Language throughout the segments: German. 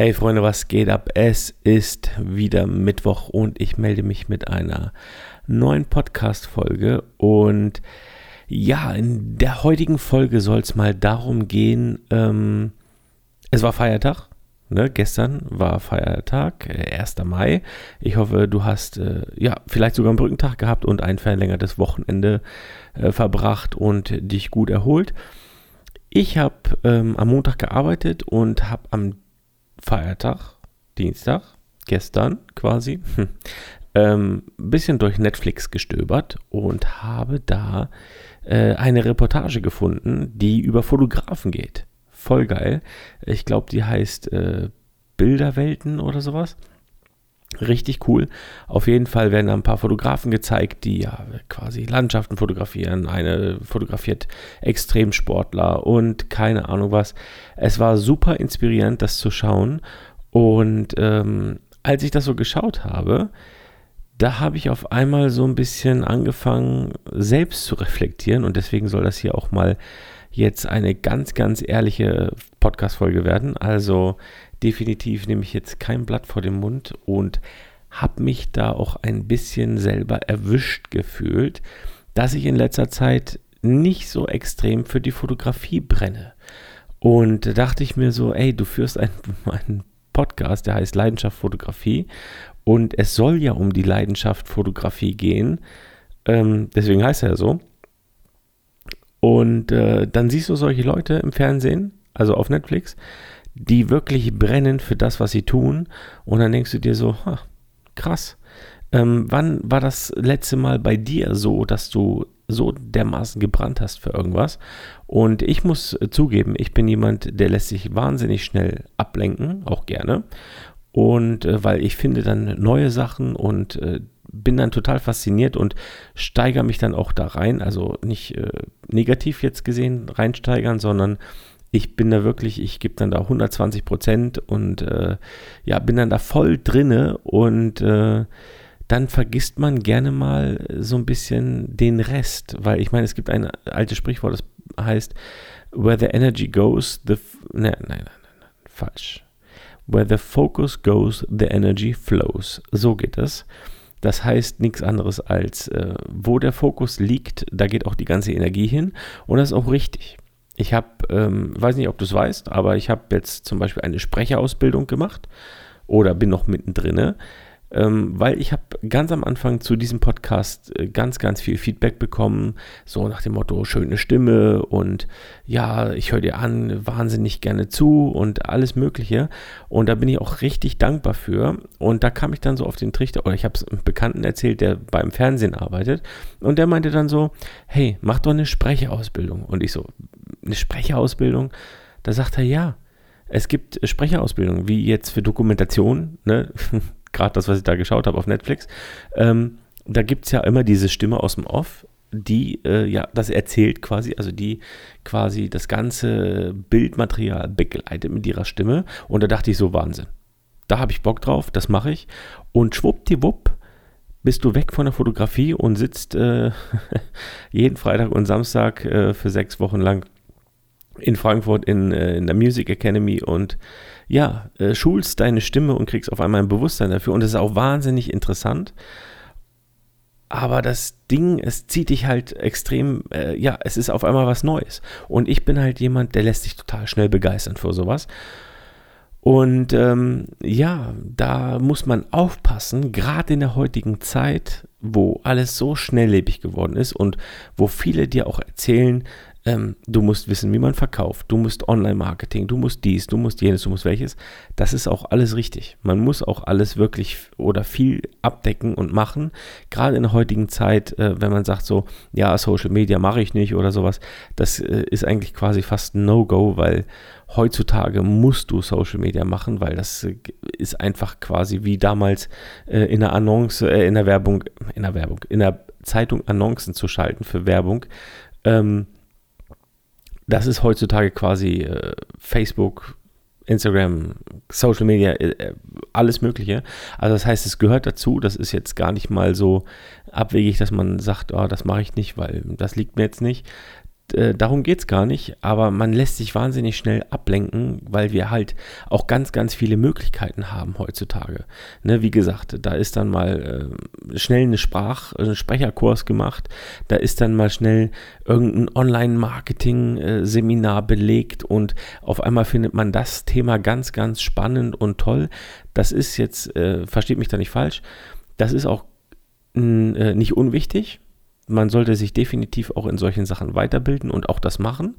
Hey Freunde, was geht ab? Es ist wieder Mittwoch und ich melde mich mit einer neuen Podcast-Folge. Und ja, in der heutigen Folge soll es mal darum gehen, ähm, es war Feiertag. Ne, gestern war Feiertag, 1. Äh, Mai. Ich hoffe, du hast äh, ja vielleicht sogar einen Brückentag gehabt und ein verlängertes Wochenende äh, verbracht und dich gut erholt. Ich habe ähm, am Montag gearbeitet und habe am Feiertag, Dienstag, gestern quasi, ein ähm, bisschen durch Netflix gestöbert und habe da äh, eine Reportage gefunden, die über Fotografen geht. Voll geil. Ich glaube, die heißt äh, Bilderwelten oder sowas. Richtig cool. Auf jeden Fall werden da ein paar Fotografen gezeigt, die ja quasi Landschaften fotografieren. Eine fotografiert Extremsportler und keine Ahnung was. Es war super inspirierend, das zu schauen. Und ähm, als ich das so geschaut habe, da habe ich auf einmal so ein bisschen angefangen, selbst zu reflektieren. Und deswegen soll das hier auch mal jetzt eine ganz, ganz ehrliche Podcast-Folge werden. Also definitiv nehme ich jetzt kein Blatt vor den Mund und habe mich da auch ein bisschen selber erwischt gefühlt, dass ich in letzter Zeit nicht so extrem für die Fotografie brenne. Und da dachte ich mir so, ey, du führst einen, einen Podcast, der heißt Leidenschaft Fotografie und es soll ja um die Leidenschaft Fotografie gehen. Ähm, deswegen heißt er ja so. Und äh, dann siehst du solche Leute im Fernsehen, also auf Netflix, die wirklich brennen für das, was sie tun. Und dann denkst du dir so, ha, krass. Ähm, wann war das letzte Mal bei dir so, dass du so dermaßen gebrannt hast für irgendwas? Und ich muss äh, zugeben, ich bin jemand, der lässt sich wahnsinnig schnell ablenken, auch gerne. Und äh, weil ich finde dann neue Sachen und äh, bin dann total fasziniert und steigere mich dann auch da rein. Also nicht äh, negativ jetzt gesehen reinsteigern, sondern ich bin da wirklich, ich gebe dann da 120 Prozent und äh, ja, bin dann da voll drinne und äh, dann vergisst man gerne mal so ein bisschen den Rest, weil ich meine, es gibt ein altes Sprichwort, das heißt, where the energy goes, the, nein, nein, nein, nein, falsch. Where the focus goes, the energy flows. So geht es. Das heißt nichts anderes als, äh, wo der Fokus liegt, da geht auch die ganze Energie hin. Und das ist auch richtig. Ich habe, ähm, weiß nicht, ob du es weißt, aber ich habe jetzt zum Beispiel eine Sprecherausbildung gemacht oder bin noch mittendrin ähm, weil ich habe ganz am Anfang zu diesem Podcast äh, ganz, ganz viel Feedback bekommen, so nach dem Motto, schöne Stimme und ja, ich höre dir an, wahnsinnig gerne zu und alles Mögliche. Und da bin ich auch richtig dankbar für. Und da kam ich dann so auf den Trichter, oder ich habe es einem Bekannten erzählt, der beim Fernsehen arbeitet, und der meinte dann so, hey, mach doch eine Sprecherausbildung. Und ich so, eine Sprecherausbildung? Da sagt er, ja. Es gibt Sprecherausbildungen, wie jetzt für Dokumentation, ne? gerade das, was ich da geschaut habe auf Netflix, ähm, da gibt es ja immer diese Stimme aus dem Off, die äh, ja das erzählt quasi, also die quasi das ganze Bildmaterial begleitet mit ihrer Stimme. Und da dachte ich so, Wahnsinn. Da habe ich Bock drauf, das mache ich. Und schwuppdiwupp bist du weg von der Fotografie und sitzt äh, jeden Freitag und Samstag äh, für sechs Wochen lang in Frankfurt in, äh, in der Music Academy und ja, äh, schulst deine Stimme und kriegst auf einmal ein Bewusstsein dafür. Und das ist auch wahnsinnig interessant. Aber das Ding, es zieht dich halt extrem, äh, ja, es ist auf einmal was Neues. Und ich bin halt jemand, der lässt sich total schnell begeistern für sowas. Und ähm, ja, da muss man aufpassen, gerade in der heutigen Zeit, wo alles so schnelllebig geworden ist und wo viele dir auch erzählen, ähm, du musst wissen, wie man verkauft, du musst Online-Marketing, du musst dies, du musst jenes, du musst welches. Das ist auch alles richtig. Man muss auch alles wirklich oder viel abdecken und machen. Gerade in der heutigen Zeit, äh, wenn man sagt so, ja, Social Media mache ich nicht oder sowas, das äh, ist eigentlich quasi fast ein No-Go, weil heutzutage musst du Social Media machen, weil das äh, ist einfach quasi wie damals äh, in der Annonce, äh, in der Werbung, in der Werbung, in der Zeitung Annoncen zu schalten für Werbung. Ähm, das ist heutzutage quasi äh, Facebook, Instagram, Social Media, äh, äh, alles Mögliche. Also das heißt, es gehört dazu. Das ist jetzt gar nicht mal so abwegig, dass man sagt, oh, das mache ich nicht, weil das liegt mir jetzt nicht. Äh, darum geht es gar nicht, aber man lässt sich wahnsinnig schnell ablenken, weil wir halt auch ganz, ganz viele Möglichkeiten haben heutzutage. Ne, wie gesagt, da ist dann mal äh, schnell eine Sprach-, ein Sprecherkurs gemacht, da ist dann mal schnell irgendein Online-Marketing-Seminar belegt und auf einmal findet man das Thema ganz, ganz spannend und toll. Das ist jetzt, äh, versteht mich da nicht falsch, das ist auch äh, nicht unwichtig man sollte sich definitiv auch in solchen Sachen weiterbilden und auch das machen.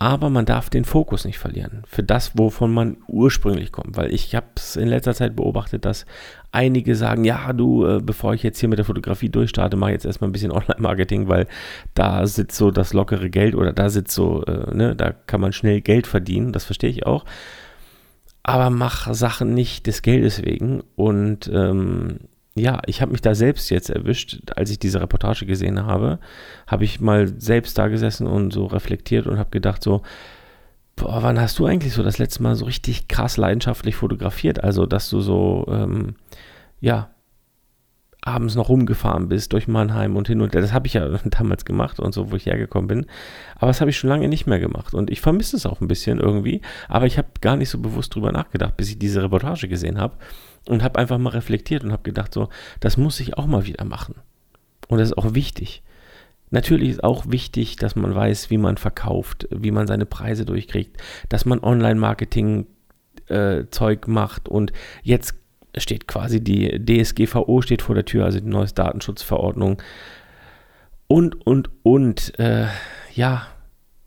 Aber man darf den Fokus nicht verlieren für das, wovon man ursprünglich kommt. Weil ich habe es in letzter Zeit beobachtet, dass einige sagen, ja, du, äh, bevor ich jetzt hier mit der Fotografie durchstarte, mache ich jetzt erstmal ein bisschen Online-Marketing, weil da sitzt so das lockere Geld oder da sitzt so, äh, ne, da kann man schnell Geld verdienen. Das verstehe ich auch. Aber mach Sachen nicht des Geldes wegen. Und ähm, ja, ich habe mich da selbst jetzt erwischt, als ich diese Reportage gesehen habe, habe ich mal selbst da gesessen und so reflektiert und habe gedacht so, boah, wann hast du eigentlich so das letzte Mal so richtig krass leidenschaftlich fotografiert? Also, dass du so, ähm, ja, abends noch rumgefahren bist durch Mannheim und hin und her. Das habe ich ja damals gemacht und so, wo ich hergekommen bin. Aber das habe ich schon lange nicht mehr gemacht. Und ich vermisse es auch ein bisschen irgendwie. Aber ich habe gar nicht so bewusst drüber nachgedacht, bis ich diese Reportage gesehen habe und habe einfach mal reflektiert und habe gedacht, so, das muss ich auch mal wieder machen. Und das ist auch wichtig. Natürlich ist auch wichtig, dass man weiß, wie man verkauft, wie man seine Preise durchkriegt, dass man Online-Marketing-Zeug äh, macht und jetzt steht quasi die DSGVO steht vor der Tür, also die neue Datenschutzverordnung. Und, und, und, äh, ja,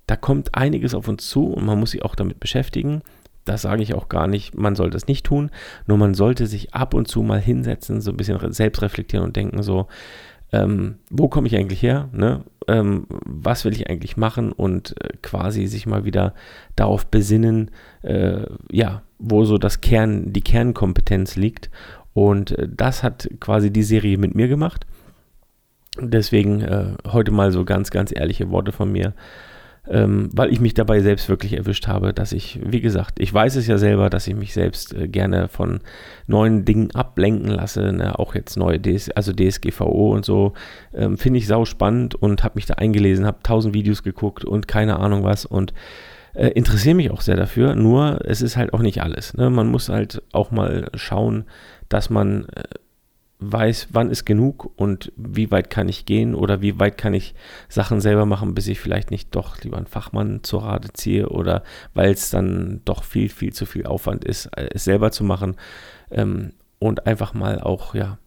da kommt einiges auf uns zu und man muss sich auch damit beschäftigen. Das sage ich auch gar nicht, man soll das nicht tun, nur man sollte sich ab und zu mal hinsetzen, so ein bisschen selbst reflektieren und denken so, ähm, wo komme ich eigentlich her, ne? ähm, was will ich eigentlich machen und äh, quasi sich mal wieder darauf besinnen, äh, ja, wo so das Kern, die Kernkompetenz liegt. Und äh, das hat quasi die Serie mit mir gemacht. Deswegen äh, heute mal so ganz, ganz ehrliche Worte von mir ähm, weil ich mich dabei selbst wirklich erwischt habe, dass ich, wie gesagt, ich weiß es ja selber, dass ich mich selbst äh, gerne von neuen Dingen ablenken lasse, ne? auch jetzt neue DS, also DSGVO und so, ähm, finde ich sau spannend und habe mich da eingelesen, habe tausend Videos geguckt und keine Ahnung was und äh, interessiere mich auch sehr dafür, nur es ist halt auch nicht alles. Ne? Man muss halt auch mal schauen, dass man äh, weiß, wann ist genug und wie weit kann ich gehen oder wie weit kann ich Sachen selber machen, bis ich vielleicht nicht doch lieber einen Fachmann zur Rate ziehe oder weil es dann doch viel, viel zu viel Aufwand ist, es selber zu machen ähm, und einfach mal auch, ja,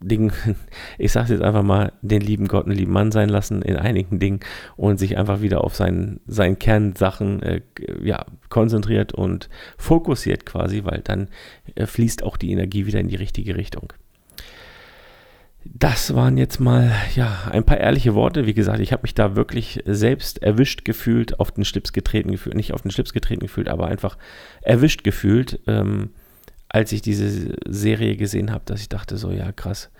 Dingen, ich sage jetzt einfach mal, den lieben Gott einen lieben Mann sein lassen in einigen Dingen und sich einfach wieder auf seinen, seinen Kernsachen äh, ja, konzentriert und fokussiert quasi, weil dann äh, fließt auch die Energie wieder in die richtige Richtung. Das waren jetzt mal ja ein paar ehrliche Worte. Wie gesagt, ich habe mich da wirklich selbst erwischt gefühlt, auf den Schlips getreten gefühlt, nicht auf den Schlips getreten gefühlt, aber einfach erwischt gefühlt, ähm, als ich diese Serie gesehen habe, dass ich dachte so, ja krass,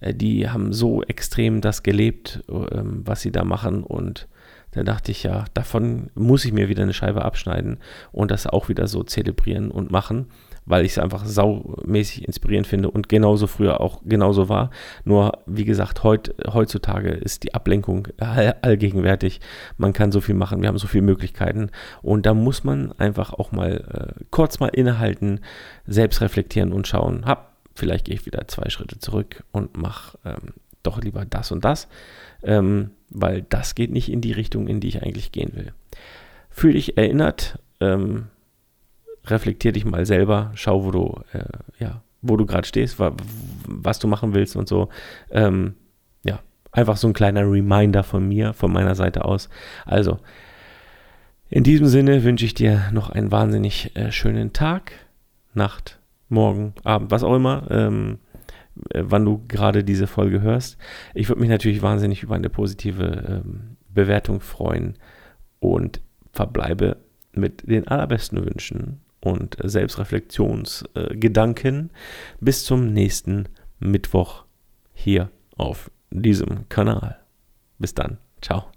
äh, die haben so extrem das gelebt, ähm, was sie da machen und da dachte ich ja, davon muss ich mir wieder eine Scheibe abschneiden und das auch wieder so zelebrieren und machen weil ich es einfach saumäßig inspirierend finde und genauso früher auch genauso war. Nur, wie gesagt, heut, heutzutage ist die Ablenkung all, allgegenwärtig. Man kann so viel machen, wir haben so viele Möglichkeiten und da muss man einfach auch mal äh, kurz mal innehalten, selbst reflektieren und schauen, hab, vielleicht gehe ich wieder zwei Schritte zurück und mache ähm, doch lieber das und das, ähm, weil das geht nicht in die Richtung, in die ich eigentlich gehen will. Fühl dich erinnert, ähm, reflektier dich mal selber, schau, wo du, äh, ja, wo du gerade stehst, wa was du machen willst und so. Ähm, ja, einfach so ein kleiner Reminder von mir, von meiner Seite aus. Also, in diesem Sinne wünsche ich dir noch einen wahnsinnig äh, schönen Tag, Nacht, Morgen, Abend, was auch immer, ähm, äh, wann du gerade diese Folge hörst. Ich würde mich natürlich wahnsinnig über eine positive ähm, Bewertung freuen und verbleibe mit den allerbesten Wünschen und Selbstreflexionsgedanken. Bis zum nächsten Mittwoch hier auf diesem Kanal. Bis dann. Ciao.